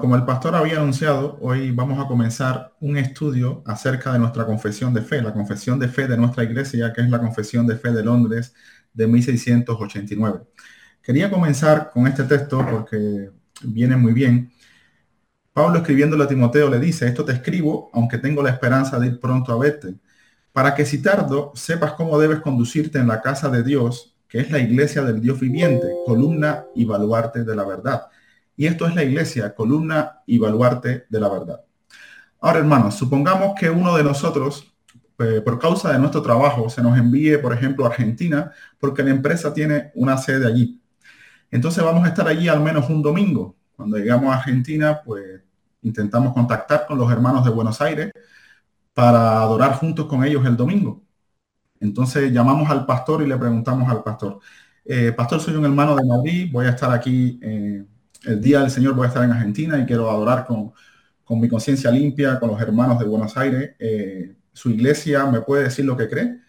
como el pastor había anunciado, hoy vamos a comenzar un estudio acerca de nuestra confesión de fe, la confesión de fe de nuestra iglesia, que es la confesión de fe de Londres de 1689. Quería comenzar con este texto porque viene muy bien. Pablo escribiéndole a Timoteo le dice, esto te escribo, aunque tengo la esperanza de ir pronto a verte, para que si tardo sepas cómo debes conducirte en la casa de Dios, que es la iglesia del Dios viviente, columna y baluarte de la verdad y esto es la iglesia, columna y baluarte de la verdad. Ahora, hermanos, supongamos que uno de nosotros, eh, por causa de nuestro trabajo, se nos envíe, por ejemplo, a Argentina, porque la empresa tiene una sede allí. Entonces vamos a estar allí al menos un domingo. Cuando llegamos a Argentina, pues intentamos contactar con los hermanos de Buenos Aires para adorar juntos con ellos el domingo. Entonces llamamos al pastor y le preguntamos al pastor, eh, pastor, soy un hermano de Madrid, voy a estar aquí eh, el día del Señor voy a estar en Argentina y quiero adorar con, mi conciencia limpia, con los hermanos de Buenos Aires. Eh, su iglesia me puede decir lo que cree.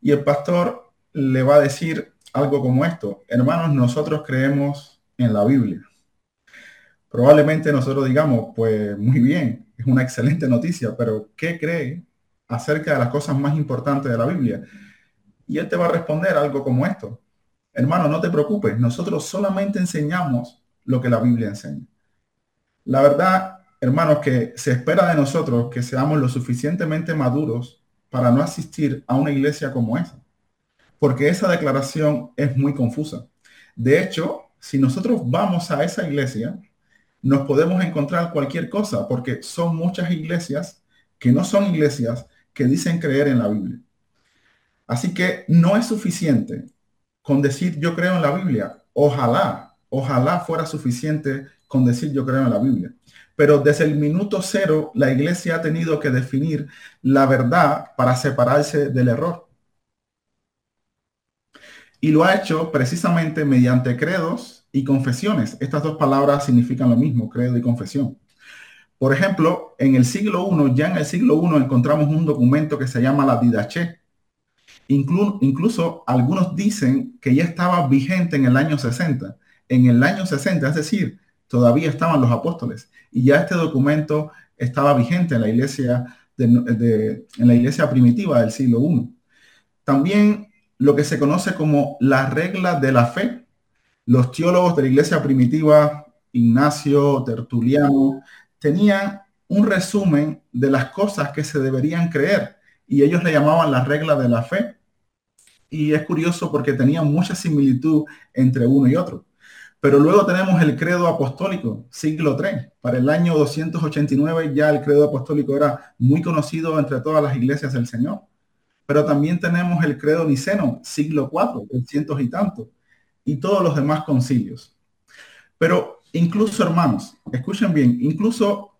Y el pastor le va a decir algo como esto. Hermanos, nosotros creemos en la Biblia. Probablemente nosotros digamos, pues muy bien, es una excelente noticia, pero ¿qué cree acerca de las cosas más importantes de la Biblia? Y él te va a responder algo como esto. Hermano, no te preocupes, nosotros solamente enseñamos lo que la Biblia enseña. La verdad, hermanos, que se espera de nosotros que seamos lo suficientemente maduros para no asistir a una iglesia como esa. Porque esa declaración es muy confusa. De hecho, si nosotros vamos a esa iglesia, nos podemos encontrar cualquier cosa, porque son muchas iglesias que no son iglesias que dicen creer en la Biblia. Así que no es suficiente con decir yo creo en la Biblia. Ojalá Ojalá fuera suficiente con decir yo creo en la Biblia. Pero desde el minuto cero, la iglesia ha tenido que definir la verdad para separarse del error. Y lo ha hecho precisamente mediante credos y confesiones. Estas dos palabras significan lo mismo, credo y confesión. Por ejemplo, en el siglo I, ya en el siglo I encontramos un documento que se llama la Didache. incluso algunos dicen que ya estaba vigente en el año 60 en el año 60, es decir, todavía estaban los apóstoles y ya este documento estaba vigente en la iglesia, en la iglesia primitiva del siglo I. También lo que se conoce como la regla de la fe. Los teólogos de la iglesia primitiva, Ignacio, Tertuliano, tenían un resumen de las cosas que se deberían creer y ellos le llamaban la regla de la fe. Y es curioso porque tenían mucha similitud entre uno y otro. Pero luego tenemos el credo apostólico, siglo III. Para el año 289 ya el credo apostólico era muy conocido entre todas las iglesias del Señor. Pero también tenemos el credo niceno, siglo IV, el cientos y tanto, y todos los demás concilios. Pero incluso, hermanos, escuchen bien, incluso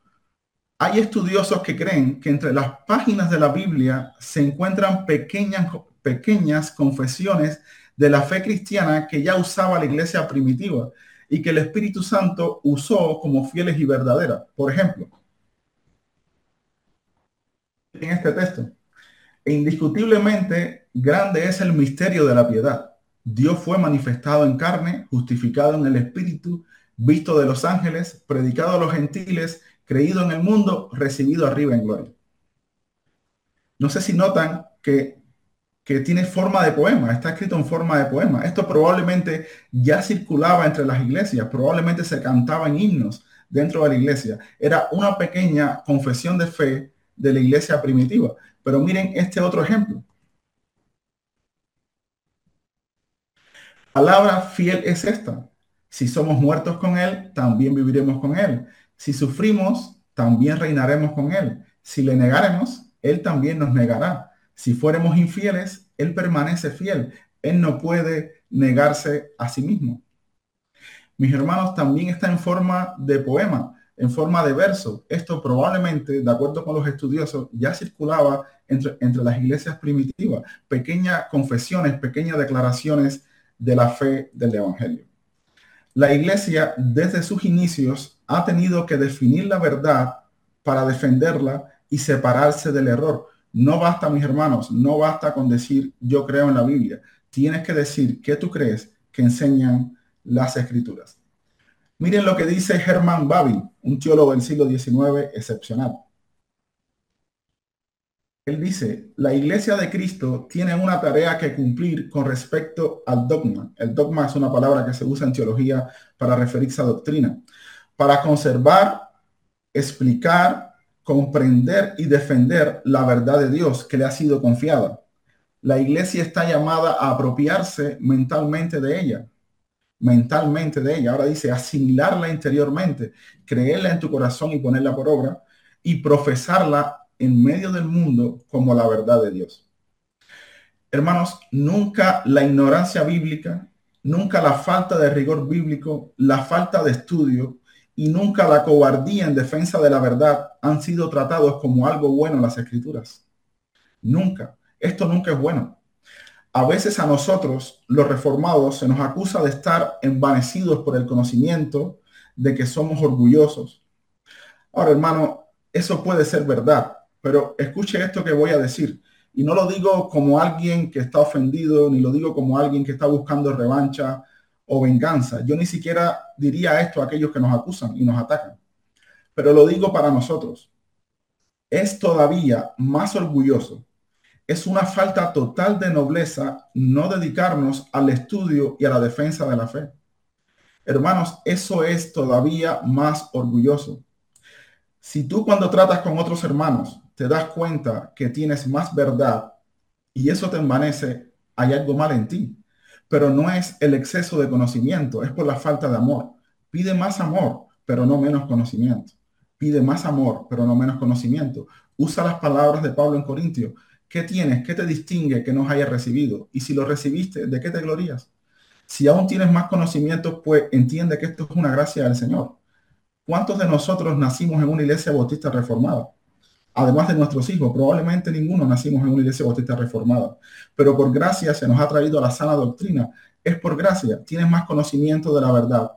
hay estudiosos que creen que entre las páginas de la Biblia se encuentran pequeñas, pequeñas confesiones de la fe cristiana que ya usaba la iglesia primitiva y que el Espíritu Santo usó como fieles y verdaderas. Por ejemplo, en este texto, e indiscutiblemente grande es el misterio de la piedad. Dios fue manifestado en carne, justificado en el Espíritu, visto de los ángeles, predicado a los gentiles, creído en el mundo, recibido arriba en gloria. No sé si notan que que tiene forma de poema, está escrito en forma de poema. Esto probablemente ya circulaba entre las iglesias, probablemente se cantaba en himnos dentro de la iglesia. Era una pequeña confesión de fe de la iglesia primitiva. Pero miren este otro ejemplo. Palabra fiel es esta. Si somos muertos con Él, también viviremos con Él. Si sufrimos, también reinaremos con Él. Si le negaremos, Él también nos negará. Si fuéramos infieles, Él permanece fiel. Él no puede negarse a sí mismo. Mis hermanos, también está en forma de poema, en forma de verso. Esto probablemente, de acuerdo con los estudiosos, ya circulaba entre, entre las iglesias primitivas. Pequeñas confesiones, pequeñas declaraciones de la fe del Evangelio. La iglesia desde sus inicios ha tenido que definir la verdad para defenderla y separarse del error. No basta, mis hermanos, no basta con decir yo creo en la Biblia. Tienes que decir qué tú crees que enseñan las escrituras. Miren lo que dice Herman Babi, un teólogo del siglo XIX excepcional. Él dice, la iglesia de Cristo tiene una tarea que cumplir con respecto al dogma. El dogma es una palabra que se usa en teología para referirse a doctrina. Para conservar, explicar, comprender y defender la verdad de Dios que le ha sido confiada. La iglesia está llamada a apropiarse mentalmente de ella, mentalmente de ella. Ahora dice asimilarla interiormente, creerla en tu corazón y ponerla por obra y profesarla en medio del mundo como la verdad de Dios. Hermanos, nunca la ignorancia bíblica, nunca la falta de rigor bíblico, la falta de estudio y nunca la cobardía en defensa de la verdad han sido tratados como algo bueno en las escrituras. Nunca. Esto nunca es bueno. A veces a nosotros, los reformados, se nos acusa de estar envanecidos por el conocimiento, de que somos orgullosos. Ahora, hermano, eso puede ser verdad, pero escuche esto que voy a decir. Y no lo digo como alguien que está ofendido, ni lo digo como alguien que está buscando revancha o venganza. Yo ni siquiera diría esto a aquellos que nos acusan y nos atacan. Pero lo digo para nosotros. Es todavía más orgulloso. Es una falta total de nobleza no dedicarnos al estudio y a la defensa de la fe. Hermanos, eso es todavía más orgulloso. Si tú cuando tratas con otros hermanos te das cuenta que tienes más verdad y eso te envanece, hay algo mal en ti. Pero no es el exceso de conocimiento, es por la falta de amor. Pide más amor, pero no menos conocimiento. Pide más amor, pero no menos conocimiento. Usa las palabras de Pablo en Corintio. ¿Qué tienes? ¿Qué te distingue que no hayas recibido? Y si lo recibiste, ¿de qué te glorías? Si aún tienes más conocimiento, pues entiende que esto es una gracia del Señor. ¿Cuántos de nosotros nacimos en una iglesia bautista reformada? Además de nuestros hijos, probablemente ninguno nacimos en una iglesia bautista reformada, pero por gracia se nos ha traído a la sana doctrina. Es por gracia, tienes más conocimiento de la verdad.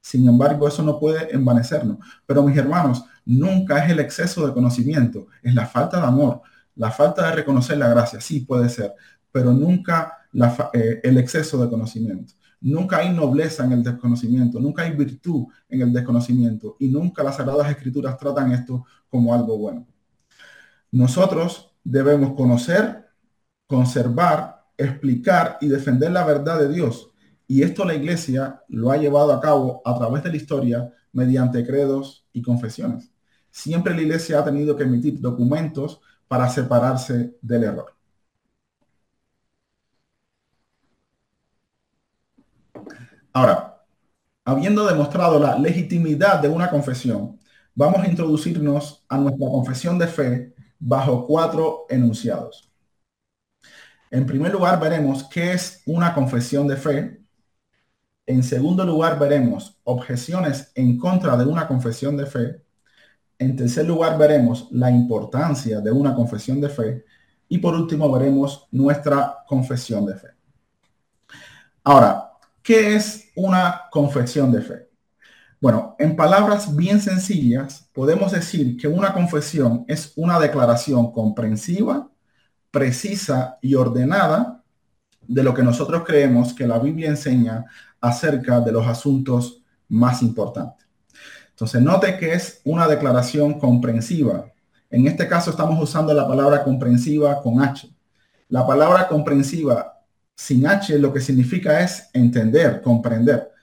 Sin embargo, eso no puede envanecernos. Pero mis hermanos, nunca es el exceso de conocimiento, es la falta de amor, la falta de reconocer la gracia, sí puede ser, pero nunca eh, el exceso de conocimiento. Nunca hay nobleza en el desconocimiento, nunca hay virtud en el desconocimiento y nunca las Sagradas Escrituras tratan esto como algo bueno. Nosotros debemos conocer, conservar, explicar y defender la verdad de Dios. Y esto la iglesia lo ha llevado a cabo a través de la historia mediante credos y confesiones. Siempre la iglesia ha tenido que emitir documentos para separarse del error. Ahora, habiendo demostrado la legitimidad de una confesión, vamos a introducirnos a nuestra confesión de fe bajo cuatro enunciados. En primer lugar, veremos qué es una confesión de fe. En segundo lugar, veremos objeciones en contra de una confesión de fe. En tercer lugar, veremos la importancia de una confesión de fe. Y por último, veremos nuestra confesión de fe. Ahora, ¿qué es una confesión de fe? Bueno, en palabras bien sencillas, podemos decir que una confesión es una declaración comprensiva, precisa y ordenada de lo que nosotros creemos que la Biblia enseña acerca de los asuntos más importantes. Entonces, note que es una declaración comprensiva. En este caso estamos usando la palabra comprensiva con H. La palabra comprensiva sin H lo que significa es entender, comprender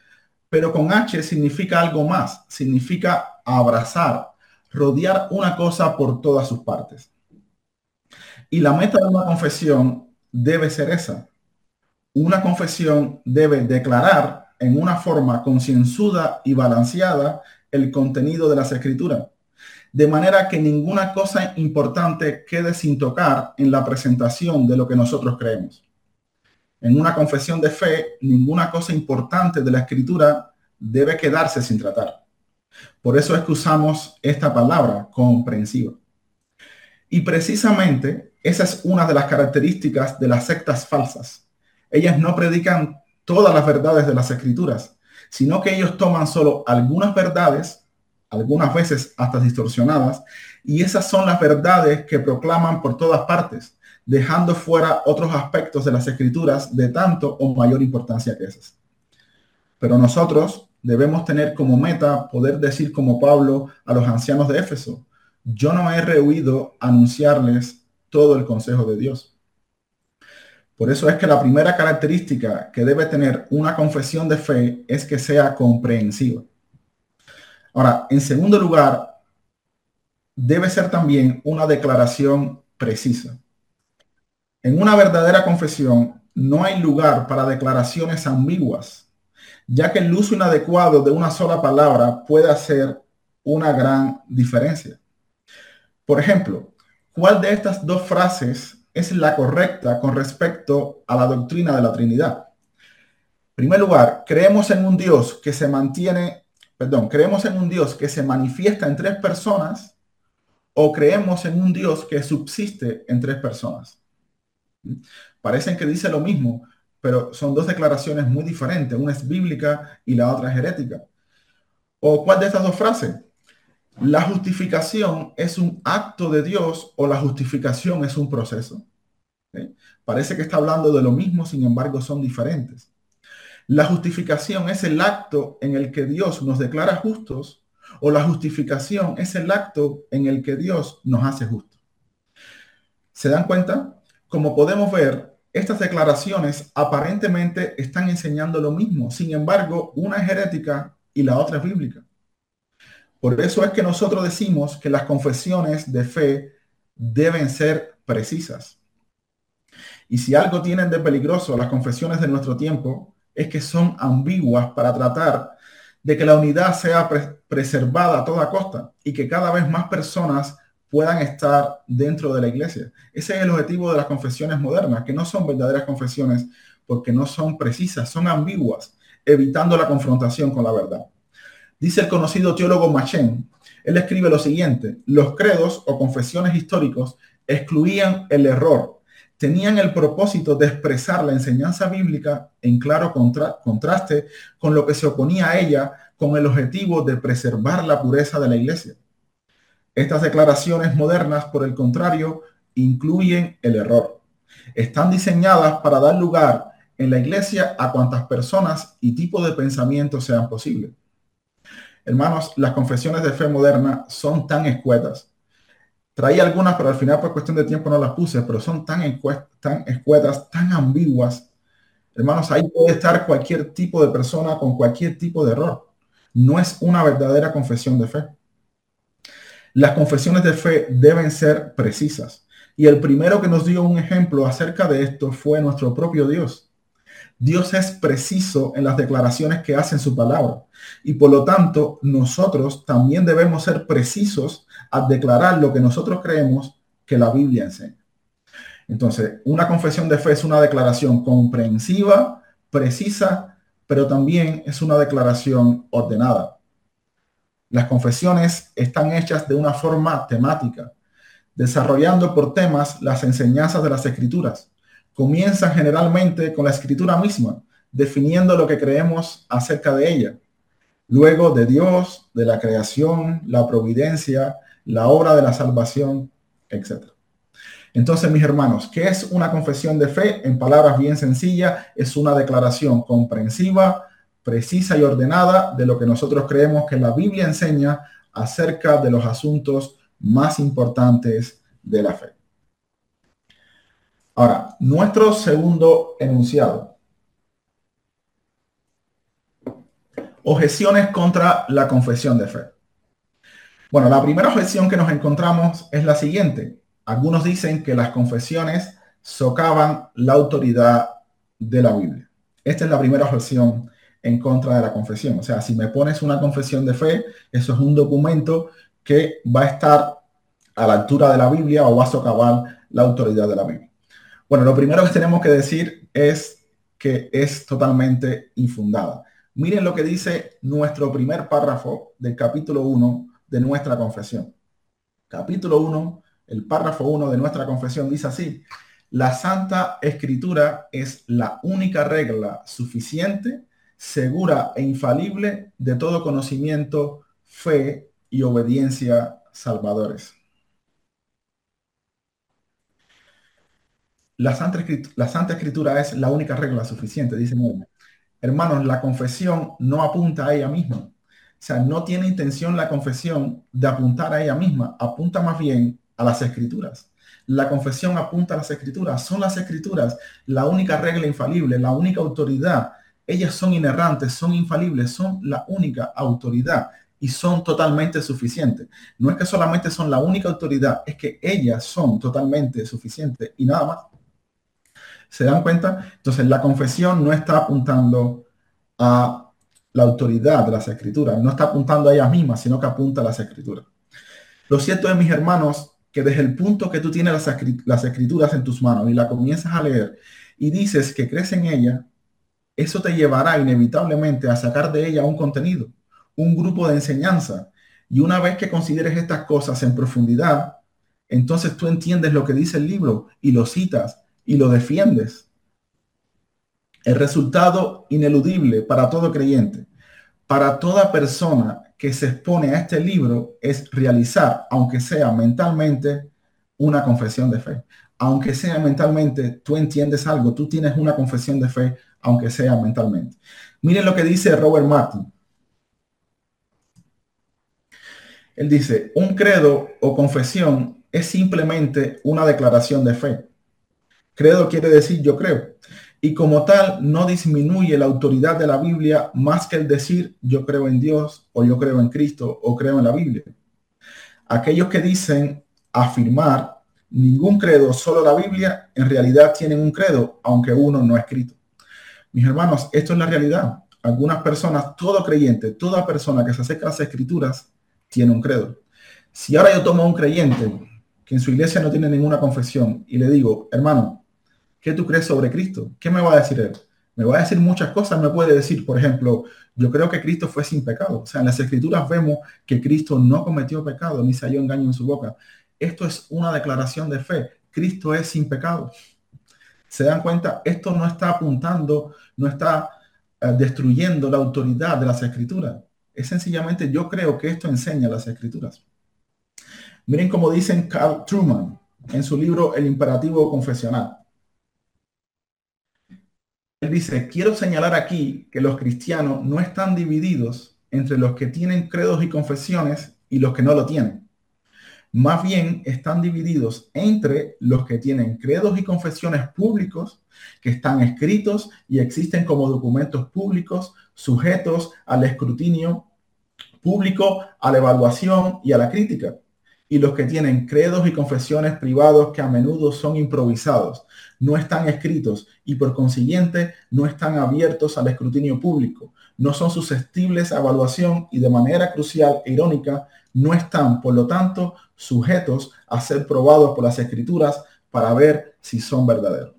pero con H significa algo más, significa abrazar, rodear una cosa por todas sus partes. Y la meta de una confesión debe ser esa. Una confesión debe declarar en una forma concienzuda y balanceada el contenido de las escrituras, de manera que ninguna cosa importante quede sin tocar en la presentación de lo que nosotros creemos en una confesión de fe, ninguna cosa importante de la escritura debe quedarse sin tratar. Por eso es que usamos esta palabra comprensiva. Y precisamente esa es una de las características de las sectas falsas. Ellas no predican todas las verdades de las escrituras, sino que ellos toman solo algunas verdades, algunas veces hasta distorsionadas, y esas son las verdades que proclaman por todas partes, dejando fuera otros aspectos de las escrituras de tanto o mayor importancia que esas. Pero nosotros debemos tener como meta poder decir como Pablo a los ancianos de Éfeso, yo no he rehuido anunciarles todo el consejo de Dios. Por eso es que la primera característica que debe tener una confesión de fe es que sea comprensiva. Ahora, en segundo lugar, debe ser también una declaración precisa. En una verdadera confesión no hay lugar para declaraciones ambiguas, ya que el uso inadecuado de una sola palabra puede hacer una gran diferencia. Por ejemplo, ¿cuál de estas dos frases es la correcta con respecto a la doctrina de la Trinidad? En primer lugar, creemos en un Dios que se mantiene, perdón, creemos en un Dios que se manifiesta en tres personas o creemos en un Dios que subsiste en tres personas. Parecen que dice lo mismo, pero son dos declaraciones muy diferentes. Una es bíblica y la otra es herética. ¿O cuál de estas dos frases? La justificación es un acto de Dios o la justificación es un proceso. Parece que está hablando de lo mismo, sin embargo son diferentes. La justificación es el acto en el que Dios nos declara justos o la justificación es el acto en el que Dios nos hace justos. ¿Se dan cuenta? Como podemos ver, estas declaraciones aparentemente están enseñando lo mismo. Sin embargo, una es herética y la otra es bíblica. Por eso es que nosotros decimos que las confesiones de fe deben ser precisas. Y si algo tienen de peligroso las confesiones de nuestro tiempo, es que son ambiguas para tratar de que la unidad sea preservada a toda costa y que cada vez más personas puedan estar dentro de la iglesia. Ese es el objetivo de las confesiones modernas, que no son verdaderas confesiones porque no son precisas, son ambiguas, evitando la confrontación con la verdad. Dice el conocido teólogo Machen, él escribe lo siguiente, los credos o confesiones históricos excluían el error, tenían el propósito de expresar la enseñanza bíblica en claro contraste con lo que se oponía a ella con el objetivo de preservar la pureza de la iglesia. Estas declaraciones modernas, por el contrario, incluyen el error. Están diseñadas para dar lugar en la iglesia a cuantas personas y tipos de pensamiento sean posibles. Hermanos, las confesiones de fe moderna son tan escuetas. Traía algunas, pero al final por cuestión de tiempo no las puse, pero son tan, tan escuetas, tan ambiguas. Hermanos, ahí puede estar cualquier tipo de persona con cualquier tipo de error. No es una verdadera confesión de fe. Las confesiones de fe deben ser precisas. Y el primero que nos dio un ejemplo acerca de esto fue nuestro propio Dios. Dios es preciso en las declaraciones que hace en su palabra. Y por lo tanto, nosotros también debemos ser precisos al declarar lo que nosotros creemos que la Biblia enseña. Entonces, una confesión de fe es una declaración comprensiva, precisa, pero también es una declaración ordenada. Las confesiones están hechas de una forma temática, desarrollando por temas las enseñanzas de las escrituras. Comienzan generalmente con la escritura misma, definiendo lo que creemos acerca de ella. Luego de Dios, de la creación, la providencia, la obra de la salvación, etc. Entonces, mis hermanos, ¿qué es una confesión de fe? En palabras bien sencillas, es una declaración comprensiva, precisa y ordenada de lo que nosotros creemos que la Biblia enseña acerca de los asuntos más importantes de la fe. Ahora, nuestro segundo enunciado. Objeciones contra la confesión de fe. Bueno, la primera objeción que nos encontramos es la siguiente. Algunos dicen que las confesiones socavan la autoridad de la Biblia. Esta es la primera objeción en contra de la confesión. O sea, si me pones una confesión de fe, eso es un documento que va a estar a la altura de la Biblia o va a socavar la autoridad de la Biblia. Bueno, lo primero que tenemos que decir es que es totalmente infundada. Miren lo que dice nuestro primer párrafo del capítulo 1 de nuestra confesión. Capítulo 1, el párrafo 1 de nuestra confesión dice así, la Santa Escritura es la única regla suficiente segura e infalible de todo conocimiento, fe y obediencia salvadores. La Santa, Escritura, es la única regla suficiente, dice hermanos, la confesión no apunta a ella misma. O sea, no tiene intención la confesión de apuntar a ella misma, apunta más bien a las escrituras. La confesión apunta a las escrituras. Son las escrituras la única regla infalible, la única autoridad. Ellas son inerrantes, son infalibles, son la única autoridad y son totalmente suficientes. No es que solamente son la única autoridad, es que ellas son totalmente suficientes y nada más. ¿Se dan cuenta? Entonces la confesión no está apuntando a la autoridad de las escrituras, no está apuntando a ellas mismas, sino que apunta a las escrituras. Lo cierto es, mis hermanos, que desde el punto que tú tienes las, escrituras en tus manos y la comienzas a leer y dices que crees en ella, eso te llevará inevitablemente a sacar de ella un contenido, un grupo de enseñanza. Y una vez que consideres estas cosas en profundidad, entonces tú entiendes lo que dice el libro y lo citas y lo defiendes. El resultado ineludible para todo creyente, para toda persona que se expone a este libro es realizar, aunque sea mentalmente, una confesión de fe. Aunque sea mentalmente, tú entiendes algo, tú tienes una confesión de fe, aunque sea mentalmente. Miren lo que dice Robert Martin. Él dice, un credo o confesión es simplemente una declaración de fe. Credo quiere decir yo creo y como tal no disminuye la autoridad de la Biblia más que el decir yo creo en Dios o yo creo en Cristo o creo en la Biblia. Aquellos que dicen afirmar ningún credo, solo la Biblia, en realidad tienen un credo, aunque uno no ha escrito. Mis hermanos, esto es la realidad. Algunas personas, todo creyente, toda persona que se acerca a las escrituras, tiene un credo. Si ahora yo tomo a un creyente que en su iglesia no tiene ninguna confesión y le digo, hermano, ¿Qué tú crees sobre Cristo? ¿Qué me va a decir él? Me va a decir muchas cosas. Me puede decir, por ejemplo, yo creo que Cristo fue sin pecado. O sea, en las escrituras vemos que Cristo no cometió pecado ni se halló engaño en su boca. Esto es una declaración de fe. Cristo es sin pecado. ¿Se dan cuenta? Esto no está apuntando, no está eh, destruyendo la autoridad de las escrituras. Es sencillamente, yo creo que esto enseña las escrituras. Miren cómo dicen Carl Truman en su libro El imperativo confesional. Él dice, quiero señalar aquí que los cristianos no están divididos entre los que tienen credos y confesiones y los que no lo tienen. Más bien están divididos entre los que tienen credos y confesiones públicos, que están escritos y existen como documentos públicos, sujetos al escrutinio público, a la evaluación y a la crítica. Y los que tienen credos y confesiones privados que a menudo son improvisados, no están escritos y por consiguiente no están abiertos al escrutinio público, no son susceptibles a evaluación y de manera crucial e irónica no están, por lo tanto, sujetos a ser probados por las escrituras para ver si son verdaderos.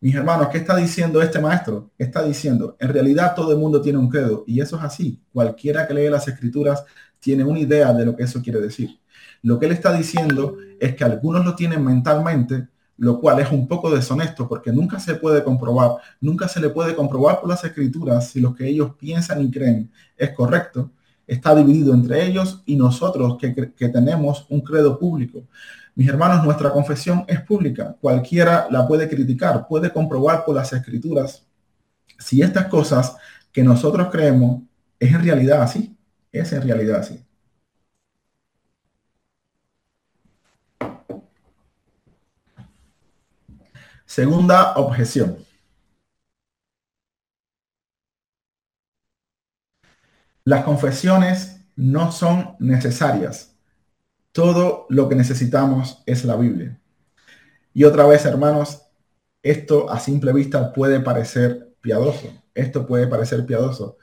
Mis hermanos, ¿qué está diciendo este maestro? Está diciendo, en realidad todo el mundo tiene un credo y eso es así. Cualquiera que lee las escrituras tiene una idea de lo que eso quiere decir. Lo que él está diciendo es que algunos lo tienen mentalmente, lo cual es un poco deshonesto porque nunca se puede comprobar, nunca se le puede comprobar por las escrituras si lo que ellos piensan y creen es correcto. Está dividido entre ellos y nosotros que, tenemos un credo público. Mis hermanos, nuestra confesión es pública. Cualquiera la puede criticar, puede comprobar por las escrituras si estas cosas que nosotros creemos es en realidad así. Es en realidad así. Segunda objeción. Las confesiones no son necesarias. Todo lo que necesitamos es la Biblia. Y otra vez, hermanos, esto a simple vista puede parecer piadoso. Esto puede parecer piadoso.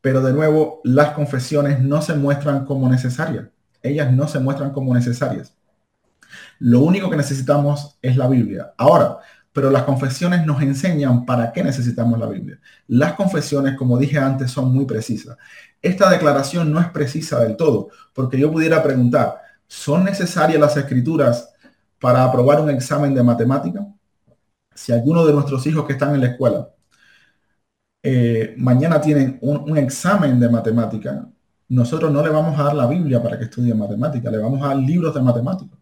Pero de nuevo, las confesiones no se muestran como necesarias. Ellas no se muestran como necesarias. Lo único que necesitamos es la Biblia. Ahora, pero las confesiones nos enseñan para qué necesitamos la Biblia. Las confesiones, como dije antes, son muy precisas. Esta declaración no es precisa del todo, porque yo pudiera preguntar, ¿son necesarias las escrituras para aprobar un examen de matemática? Si alguno de nuestros hijos que están en la escuela eh, mañana tienen un, un examen de matemática, nosotros no le vamos a dar la Biblia para que estudie matemática, le vamos a dar libros de matemática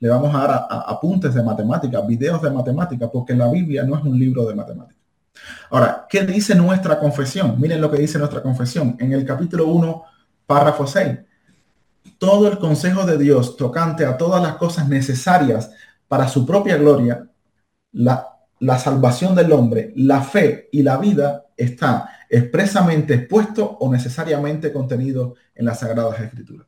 le vamos a dar apuntes de matemática, videos de matemática, porque la Biblia no es un libro de matemática. Ahora, ¿qué dice nuestra confesión? Miren lo que dice nuestra confesión. En el capítulo 1, párrafo 6. Todo el consejo de Dios tocante a todas las cosas necesarias para su propia gloria, la, la salvación del hombre, la fe y la vida está expresamente expuesto o necesariamente contenido en las Sagradas Escrituras.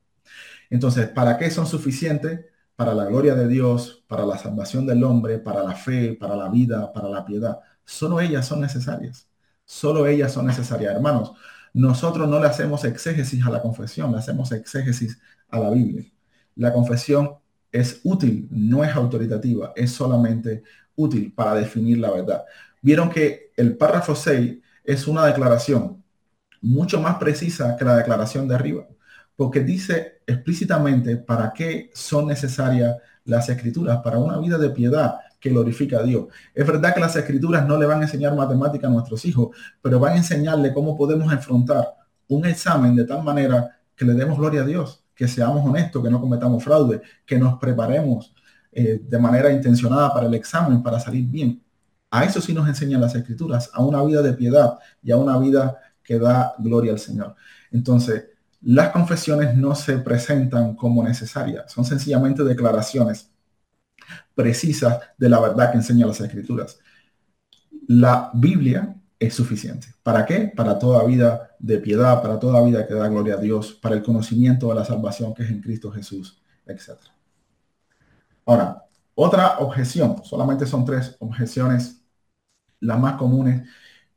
Entonces, ¿para qué son suficientes? Para la gloria de Dios, para la salvación del hombre, para la fe, para la vida, para la piedad. Solo ellas son necesarias. Solo ellas son necesarias. Hermanos, nosotros no le hacemos exégesis a la confesión, le hacemos exégesis a la Biblia. La confesión es útil, no es autoritativa, es solamente útil para definir la verdad. Vieron que el párrafo 6 es una declaración mucho más precisa que la declaración de arriba, porque dice explícitamente para qué son necesarias las escrituras, para una vida de piedad, que glorifica a Dios. Es verdad que las escrituras no le van a enseñar matemática a nuestros hijos, pero van a enseñarle cómo podemos enfrentar un examen de tal manera que le demos gloria a Dios, que seamos honestos, que no cometamos fraude, que nos preparemos eh, de manera intencionada para el examen, para salir bien. A eso sí nos enseñan las escrituras, a una vida de piedad y a una vida que da gloria al Señor. Entonces, las confesiones no se presentan como necesarias, son sencillamente declaraciones precisas de la verdad que enseña las escrituras. La Biblia es suficiente. ¿Para qué? Para toda vida de piedad, para toda vida que da gloria a Dios, para el conocimiento de la salvación que es en Cristo Jesús, etc. Ahora, otra objeción, solamente son tres objeciones las más comunes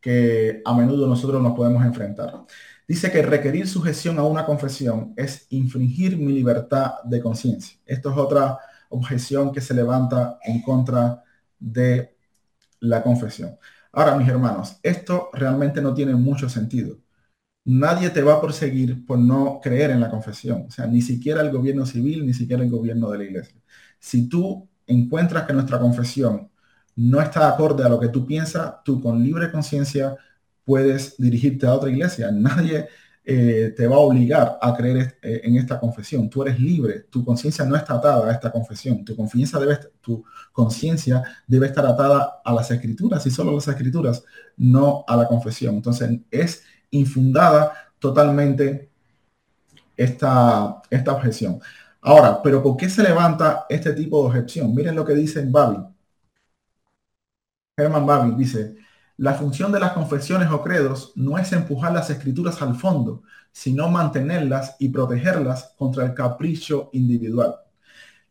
que a menudo nosotros nos podemos enfrentar. Dice que requerir sujeción a una confesión es infringir mi libertad de conciencia. Esto es otra objeción que se levanta en contra de la confesión. Ahora, mis hermanos, esto realmente no tiene mucho sentido. Nadie te va a perseguir por no creer en la confesión. O sea, ni siquiera el gobierno civil, ni siquiera el gobierno de la iglesia. Si tú encuentras que nuestra confesión no está acorde a lo que tú piensas, tú con libre conciencia puedes dirigirte a otra iglesia. Nadie eh, te va a obligar a creer eh, en esta confesión. Tú eres libre, tu conciencia no está atada a esta confesión. Tu conciencia debe, tu conciencia debe estar atada a las escrituras y solo a las escrituras, no a la confesión. Entonces es infundada totalmente esta, esta objeción. Ahora, pero ¿por qué se levanta este tipo de objeción? Miren lo que dice Babi. Herman Babi dice, la función de las confesiones o credos no es empujar las escrituras al fondo, sino mantenerlas y protegerlas contra el capricho individual.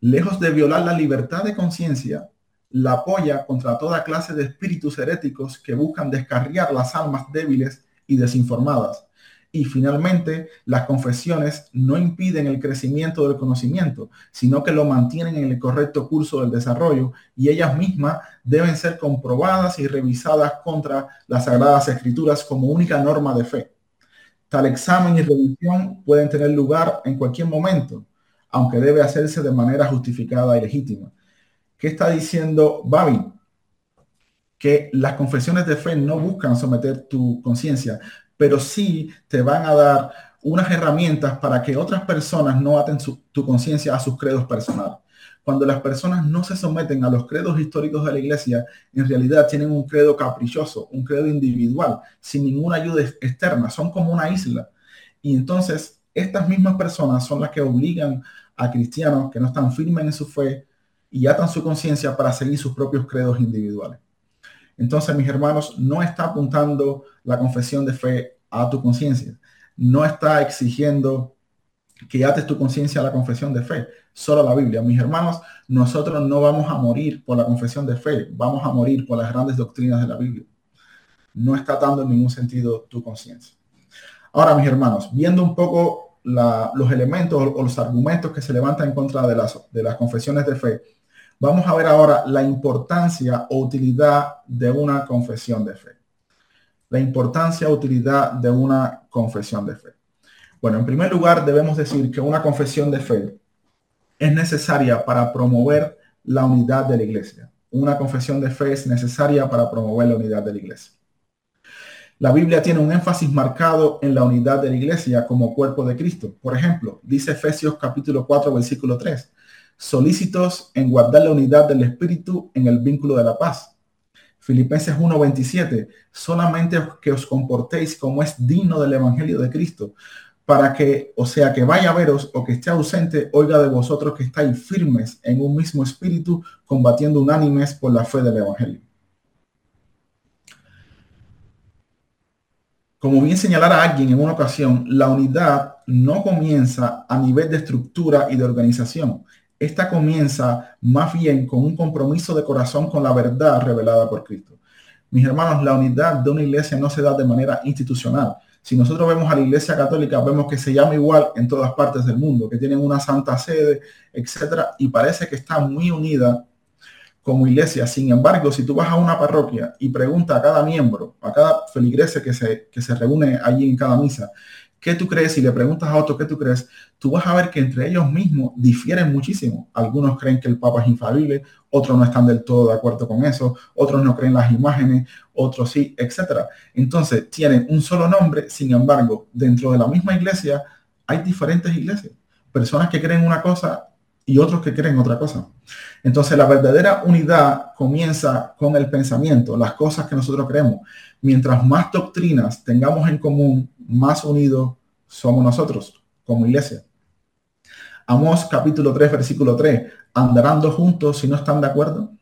Lejos de violar la libertad de conciencia, la apoya contra toda clase de espíritus heréticos que buscan descarriar las almas débiles y desinformadas, y finalmente, las confesiones no impiden el crecimiento del conocimiento, sino que lo mantienen en el correcto curso del desarrollo y ellas mismas deben ser comprobadas y revisadas contra las Sagradas Escrituras como única norma de fe. Tal examen y revisión pueden tener lugar en cualquier momento, aunque debe hacerse de manera justificada y legítima. ¿Qué está diciendo Babi? Que las confesiones de fe no buscan someter tu conciencia, pero sí te van a dar unas herramientas para que otras personas no aten tu conciencia a sus credos personales. Cuando las personas no se someten a los credos históricos de la iglesia, en realidad tienen un credo caprichoso, un credo individual, sin ninguna ayuda externa, son como una isla. Y entonces estas mismas personas son las que obligan a cristianos que no están firmes en su fe y atan su conciencia para seguir sus propios credos individuales. Entonces, mis hermanos, no está apuntando la confesión de fe a tu conciencia. No está exigiendo que ates tu conciencia a la confesión de fe, solo a la Biblia. Mis hermanos, nosotros no vamos a morir por la confesión de fe, vamos a morir por las grandes doctrinas de la Biblia. No está dando en ningún sentido tu conciencia. Ahora, mis hermanos, viendo un poco los elementos o los argumentos que se levantan en contra de las confesiones de fe, Vamos a ver ahora la importancia o utilidad de una confesión de fe. La importancia o utilidad de una confesión de fe. Bueno, en primer lugar debemos decir que una confesión de fe es necesaria para promover la unidad de la iglesia. Una confesión de fe es necesaria para promover la unidad de la iglesia. La Biblia tiene un énfasis marcado en la unidad de la iglesia como cuerpo de Cristo. Por ejemplo, dice Efesios capítulo 4, versículo 3 solícitos en guardar la unidad del Espíritu en el vínculo de la paz. Filipenses 1:27, solamente que os comportéis como es digno del Evangelio de Cristo, para que, o sea, que vaya a veros o que esté ausente, oiga de vosotros que estáis firmes en un mismo espíritu, combatiendo unánimes por la fe del Evangelio. Como bien señalara alguien en una ocasión, la unidad no comienza a nivel de estructura y de organización. Esta comienza más bien con un compromiso de corazón con la verdad revelada por Cristo. Mis hermanos, la unidad de una iglesia no se da de manera institucional. Si nosotros vemos a la iglesia católica, vemos que se llama igual en todas partes del mundo, que tienen una santa sede, etcétera, y parece que está muy unida como iglesia. Sin embargo, si tú vas a una parroquia y preguntas a cada miembro, a cada feligrese que se, que se reúne allí en cada misa, ¿qué tú crees? Y le preguntas a otro, ¿qué tú crees? Tú vas a ver que entre ellos mismos difieren muchísimo. Algunos creen que el Papa es infalible, otros no están del todo de acuerdo con eso, otros no creen las imágenes, otros sí, etcétera. Entonces, tienen un solo nombre, sin embargo, dentro de la misma iglesia hay diferentes iglesias. Personas que creen una cosa y otros que creen otra cosa. Entonces la verdadera unidad comienza con el pensamiento, las cosas que nosotros creemos. Mientras más doctrinas tengamos en común, más unidos somos nosotros como iglesia. Amós capítulo 3, versículo 3. ¿Andarán juntos si no están de acuerdo?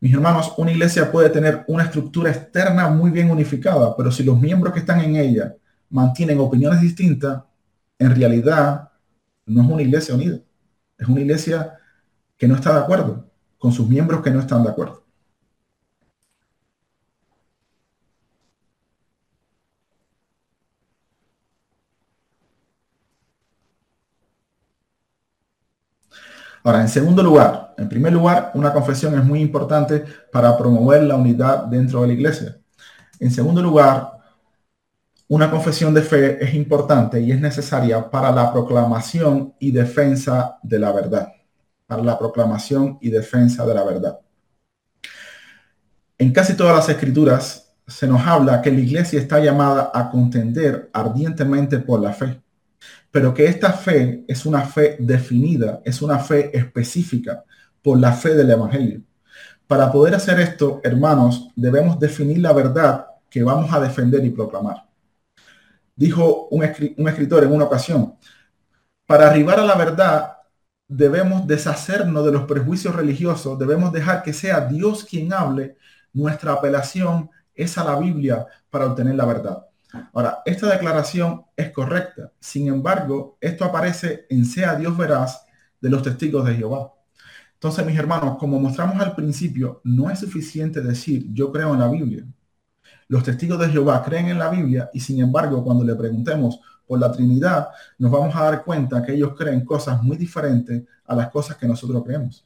Mis hermanos, una iglesia puede tener una estructura externa muy bien unificada, pero si los miembros que están en ella mantienen opiniones distintas, en realidad no es una iglesia unida. Es una iglesia que no está de acuerdo, con sus miembros que no están de acuerdo. Ahora, en segundo lugar, en primer lugar, una confesión es muy importante para promover la unidad dentro de la iglesia. En segundo lugar, una confesión de fe es importante y es necesaria para la proclamación y defensa de la verdad. Para la proclamación y defensa de la verdad. En casi todas las escrituras se nos habla que la iglesia está llamada a contender ardientemente por la fe, pero que esta fe es una fe definida, es una fe específica por la fe del Evangelio. Para poder hacer esto, hermanos, debemos definir la verdad que vamos a defender y proclamar. Dijo un, escritor en una ocasión, para arribar a la verdad debemos deshacernos de los prejuicios religiosos, debemos dejar que sea Dios quien hable, nuestra apelación es a la Biblia para obtener la verdad. Ahora, esta declaración es correcta, sin embargo, esto aparece en Sea Dios Veraz de los testigos de Jehová. Entonces, mis hermanos, como mostramos al principio, no es suficiente decir yo creo en la Biblia. Los testigos de Jehová creen en la Biblia y sin embargo cuando le preguntemos por la Trinidad, nos vamos a dar cuenta que ellos creen cosas muy diferentes a las cosas que nosotros creemos.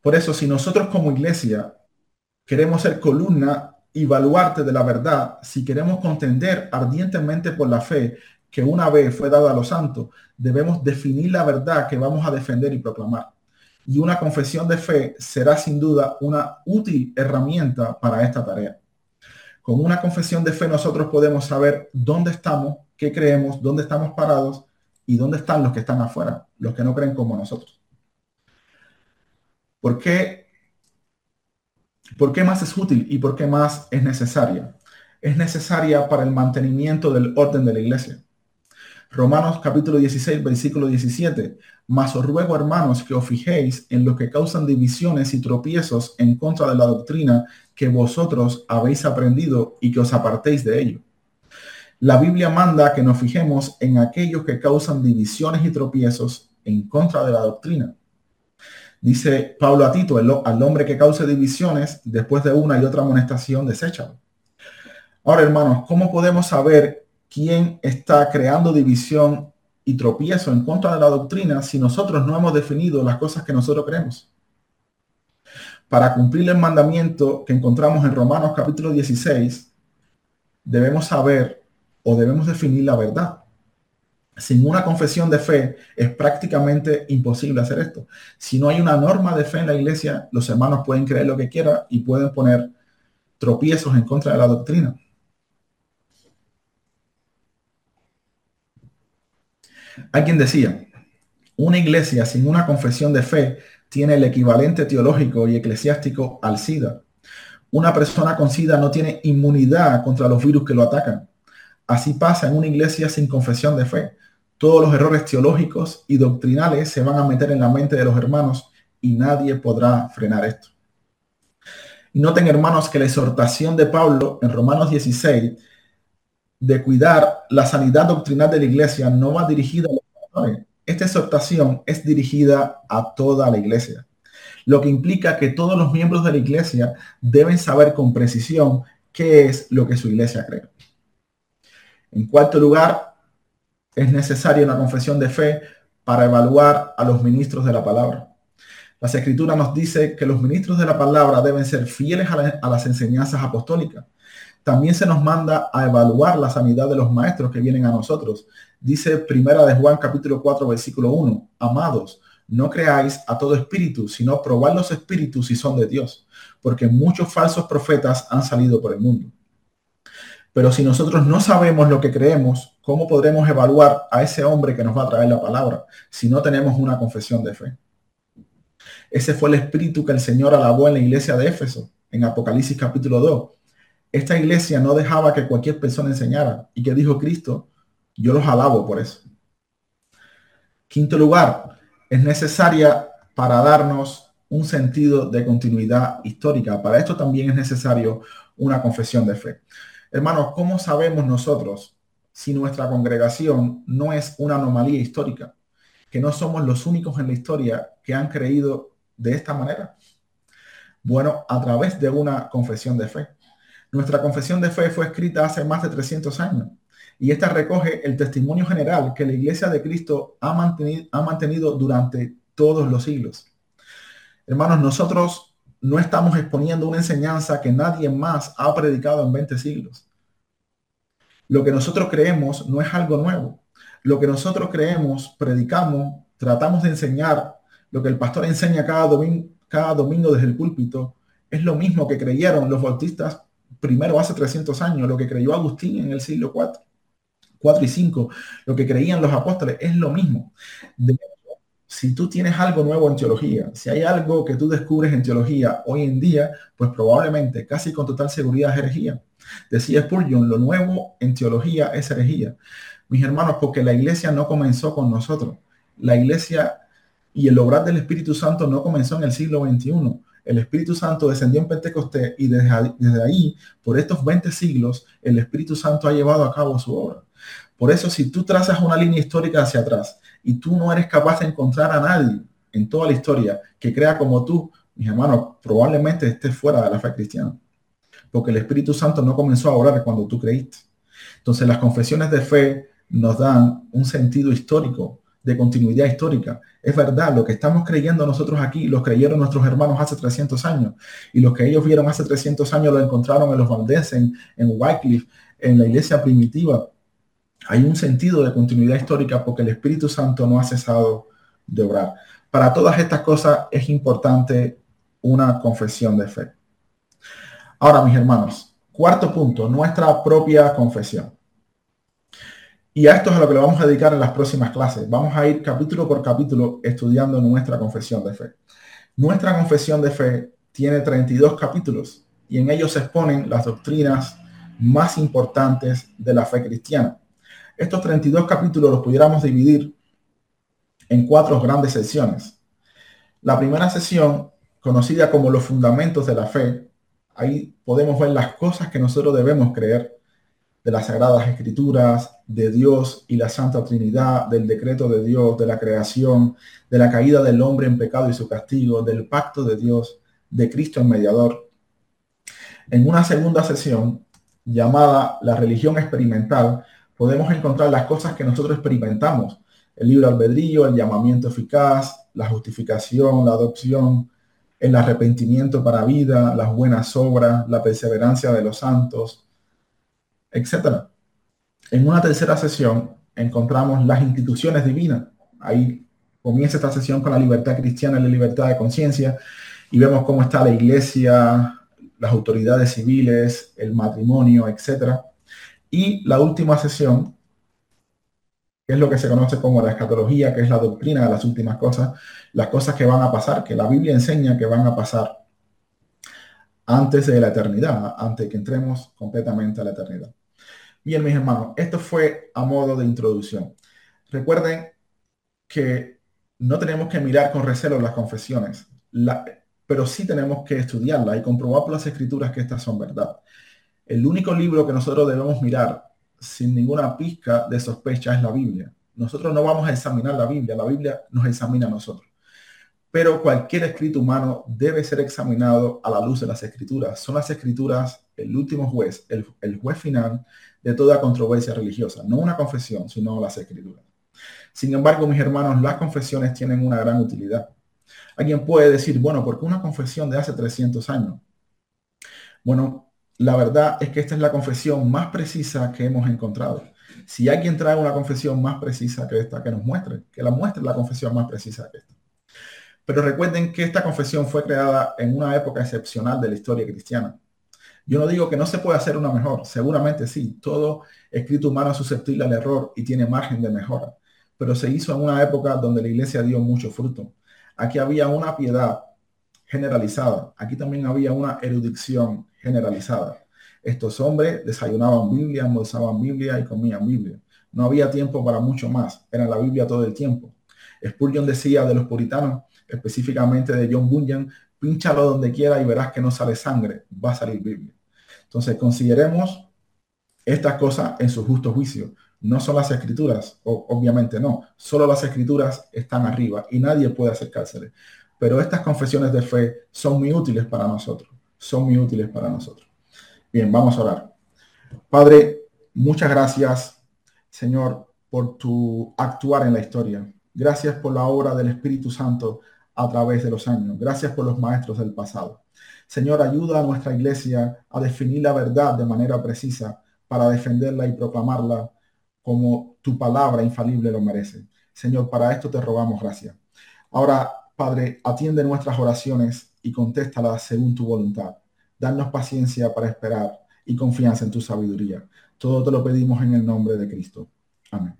Por eso, si nosotros como iglesia queremos ser columna y baluarte de la verdad, si queremos contender ardientemente por la fe que una vez fue dada a los santos, debemos definir la verdad que vamos a defender y proclamar y una confesión de fe será sin duda una útil herramienta para esta tarea. Con una confesión de fe nosotros podemos saber dónde estamos, qué creemos, dónde estamos parados y dónde están los que están afuera, los que no creen como nosotros. ¿Por qué, ¿Por qué más es útil y por qué más es necesaria? Es necesaria para el mantenimiento del orden de la iglesia. Romanos capítulo 16, versículo 17. Mas os ruego, hermanos, que os fijéis en los que causan divisiones y tropiezos en contra de la doctrina que vosotros habéis aprendido y que os apartéis de ello. La Biblia manda que nos fijemos en aquellos que causan divisiones y tropiezos en contra de la doctrina. Dice Pablo a Tito, al hombre que cause divisiones, después de una y otra amonestación, desecha. Ahora, hermanos, ¿cómo podemos saber quién está creando división y tropiezo en contra de la doctrina si nosotros no hemos definido las cosas que nosotros creemos. Para cumplir el mandamiento que encontramos en Romanos capítulo 16, debemos saber o debemos definir la verdad. Sin una confesión de fe es prácticamente imposible hacer esto. Si no hay una norma de fe en la iglesia, los hermanos pueden creer lo que quieran y pueden poner tropiezos en contra de la doctrina. Alguien decía, una iglesia sin una confesión de fe tiene el equivalente teológico y eclesiástico al SIDA. Una persona con SIDA no tiene inmunidad contra los virus que lo atacan. Así pasa en una iglesia sin confesión de fe. Todos los errores teológicos y doctrinales se van a meter en la mente de los hermanos y nadie podrá frenar esto. Noten, hermanos, que la exhortación de Pablo en Romanos 16 de cuidar la sanidad doctrinal de la iglesia no va dirigida a los pastores. Esta exhortación es dirigida a toda la iglesia, lo que implica que todos los miembros de la iglesia deben saber con precisión qué es lo que su iglesia cree. En cuarto lugar, es necesaria una confesión de fe para evaluar a los ministros de la palabra. Las escrituras nos dice que los ministros de la palabra deben ser fieles a, las enseñanzas apostólicas. También se nos manda a evaluar la sanidad de los maestros que vienen a nosotros. Dice Primera de Juan capítulo 4 versículo 1, amados, no creáis a todo espíritu, sino probad los espíritus si son de Dios, porque muchos falsos profetas han salido por el mundo. Pero si nosotros no sabemos lo que creemos, ¿cómo podremos evaluar a ese hombre que nos va a traer la palabra si no tenemos una confesión de fe? Ese fue el espíritu que el Señor alabó en la iglesia de Éfeso, en Apocalipsis capítulo 2. Esta iglesia no dejaba que cualquier persona enseñara y que dijo Cristo, yo los alabo por eso. Quinto lugar, es necesaria para darnos un sentido de continuidad histórica. Para esto también es necesario una confesión de fe. Hermanos, ¿cómo sabemos nosotros si nuestra congregación no es una anomalía histórica? Que no somos los únicos en la historia que han creído de esta manera? Bueno, a través de una confesión de fe. Nuestra confesión de fe fue escrita hace más de 300 años y esta recoge el testimonio general que la Iglesia de Cristo ha mantenido, durante todos los siglos. Hermanos, nosotros no estamos exponiendo una enseñanza que nadie más ha predicado en 20 siglos. Lo que nosotros creemos no es algo nuevo. Lo que nosotros creemos, predicamos, tratamos de enseñar lo que el pastor enseña cada cada domingo desde el púlpito es lo mismo que creyeron los bautistas primero hace 300 años, lo que creyó Agustín en el siglo 4, 4 y 5, lo que creían los apóstoles es lo mismo. si tú tienes algo nuevo en teología, si hay algo que tú descubres en teología hoy en día, pues probablemente, casi con total seguridad, es herejía. Decía Spurgeon, lo nuevo en teología es herejía. Mis hermanos, porque la iglesia no comenzó con nosotros. La iglesia y el obrar del Espíritu Santo no comenzó en el siglo XXI. El Espíritu Santo descendió en Pentecostés y desde, ahí, por estos 20 siglos, el Espíritu Santo ha llevado a cabo su obra. Por eso, si tú trazas una línea histórica hacia atrás y tú no eres capaz de encontrar a nadie en toda la historia que crea como tú, mis hermanos, probablemente estés fuera de la fe cristiana. Porque el Espíritu Santo no comenzó a obrar cuando tú creíste. Entonces, las confesiones de fe nos dan un sentido histórico de continuidad histórica. Es verdad, lo que estamos creyendo nosotros aquí, los creyeron nuestros hermanos hace 300 años. Y lo que ellos vieron hace 300 años lo encontraron en los Valdés, en, en Wycliffe, en la iglesia primitiva. Hay un sentido de continuidad histórica porque el Espíritu Santo no ha cesado de obrar. Para todas estas cosas es importante una confesión de fe. Ahora, mis hermanos, cuarto punto, nuestra propia confesión. Y a esto es a lo que le vamos a dedicar en las próximas clases. Vamos a ir capítulo por capítulo estudiando nuestra confesión de fe. Nuestra confesión de fe tiene 32 capítulos y en ellos se exponen las doctrinas más importantes de la fe cristiana. Estos 32 capítulos los pudiéramos dividir en cuatro grandes sesiones. La primera sesión, conocida como los fundamentos de la fe, ahí podemos ver las cosas que nosotros debemos creer de las Sagradas Escrituras, de Dios y la Santa Trinidad, del decreto de Dios, de la creación, de la caída del hombre en pecado y su castigo, del pacto de Dios, de Cristo en mediador. En una segunda sesión llamada La religión experimental, podemos encontrar las cosas que nosotros experimentamos. El libro albedrío, el llamamiento eficaz, la justificación, la adopción, el arrepentimiento para vida, las buenas obras, la perseverancia de los santos, etcétera. En una tercera sesión encontramos las instituciones divinas. Ahí comienza esta sesión con la libertad cristiana y la libertad de conciencia y vemos cómo está la iglesia, las autoridades civiles, el matrimonio, etcétera. Y la última sesión que es lo que se conoce como la escatología, que es la doctrina de las últimas cosas, las cosas que van a pasar, que la Biblia enseña que van a pasar antes de la eternidad, antes de que entremos completamente a la eternidad. Bien, mis hermanos, esto fue a modo de introducción. Recuerden que no tenemos que mirar con recelo las confesiones, pero sí tenemos que estudiarlas y comprobar por las escrituras que estas son verdad. El único libro que nosotros debemos mirar sin ninguna pizca de sospecha es la Biblia. Nosotros no vamos a examinar la Biblia, la Biblia nos examina a nosotros. Pero cualquier escrito humano debe ser examinado a la luz de las escrituras. Son las escrituras el último juez, el, juez final de toda controversia religiosa. No una confesión, sino las escrituras. Sin embargo, mis hermanos, las confesiones tienen una gran utilidad. Alguien puede decir, bueno, ¿por qué una confesión de hace 300 años? Bueno, la verdad es que esta es la confesión más precisa que hemos encontrado. Si alguien trae una confesión más precisa que esta, que nos muestre, que la muestre la confesión más precisa que esta. Pero recuerden que esta confesión fue creada en una época excepcional de la historia cristiana. Yo no digo que no se pueda hacer una mejor, seguramente sí, todo escrito humano es susceptible al error y tiene margen de mejora, pero se hizo en una época donde la iglesia dio mucho fruto. Aquí había una piedad generalizada, aquí también había una erudición generalizada. Estos hombres desayunaban Biblia, almorzaban Biblia y comían Biblia. No había tiempo para mucho más, era la Biblia todo el tiempo. Spurgeon decía de los puritanos, específicamente de John Bunyan, pínchalo donde quiera y verás que no sale sangre, va a salir Biblia. Entonces, consideremos estas cosas en su justo juicio. No son las escrituras, obviamente no. Solo las escrituras están arriba y nadie puede acercársele. Pero estas confesiones de fe son muy útiles para nosotros. Son muy útiles para nosotros. Bien, vamos a orar. Padre, muchas gracias, Señor, por tu actuar en la historia. Gracias por la obra del Espíritu Santo a través de los años. Gracias por los maestros del pasado. Señor, ayuda a nuestra iglesia a definir la verdad de manera precisa para defenderla y proclamarla como tu palabra infalible lo merece. Señor, para esto te rogamos gracias. Ahora, Padre, atiende nuestras oraciones y contéstalas según tu voluntad. Danos paciencia para esperar y confianza en tu sabiduría. Todo te lo pedimos en el nombre de Cristo. Amén.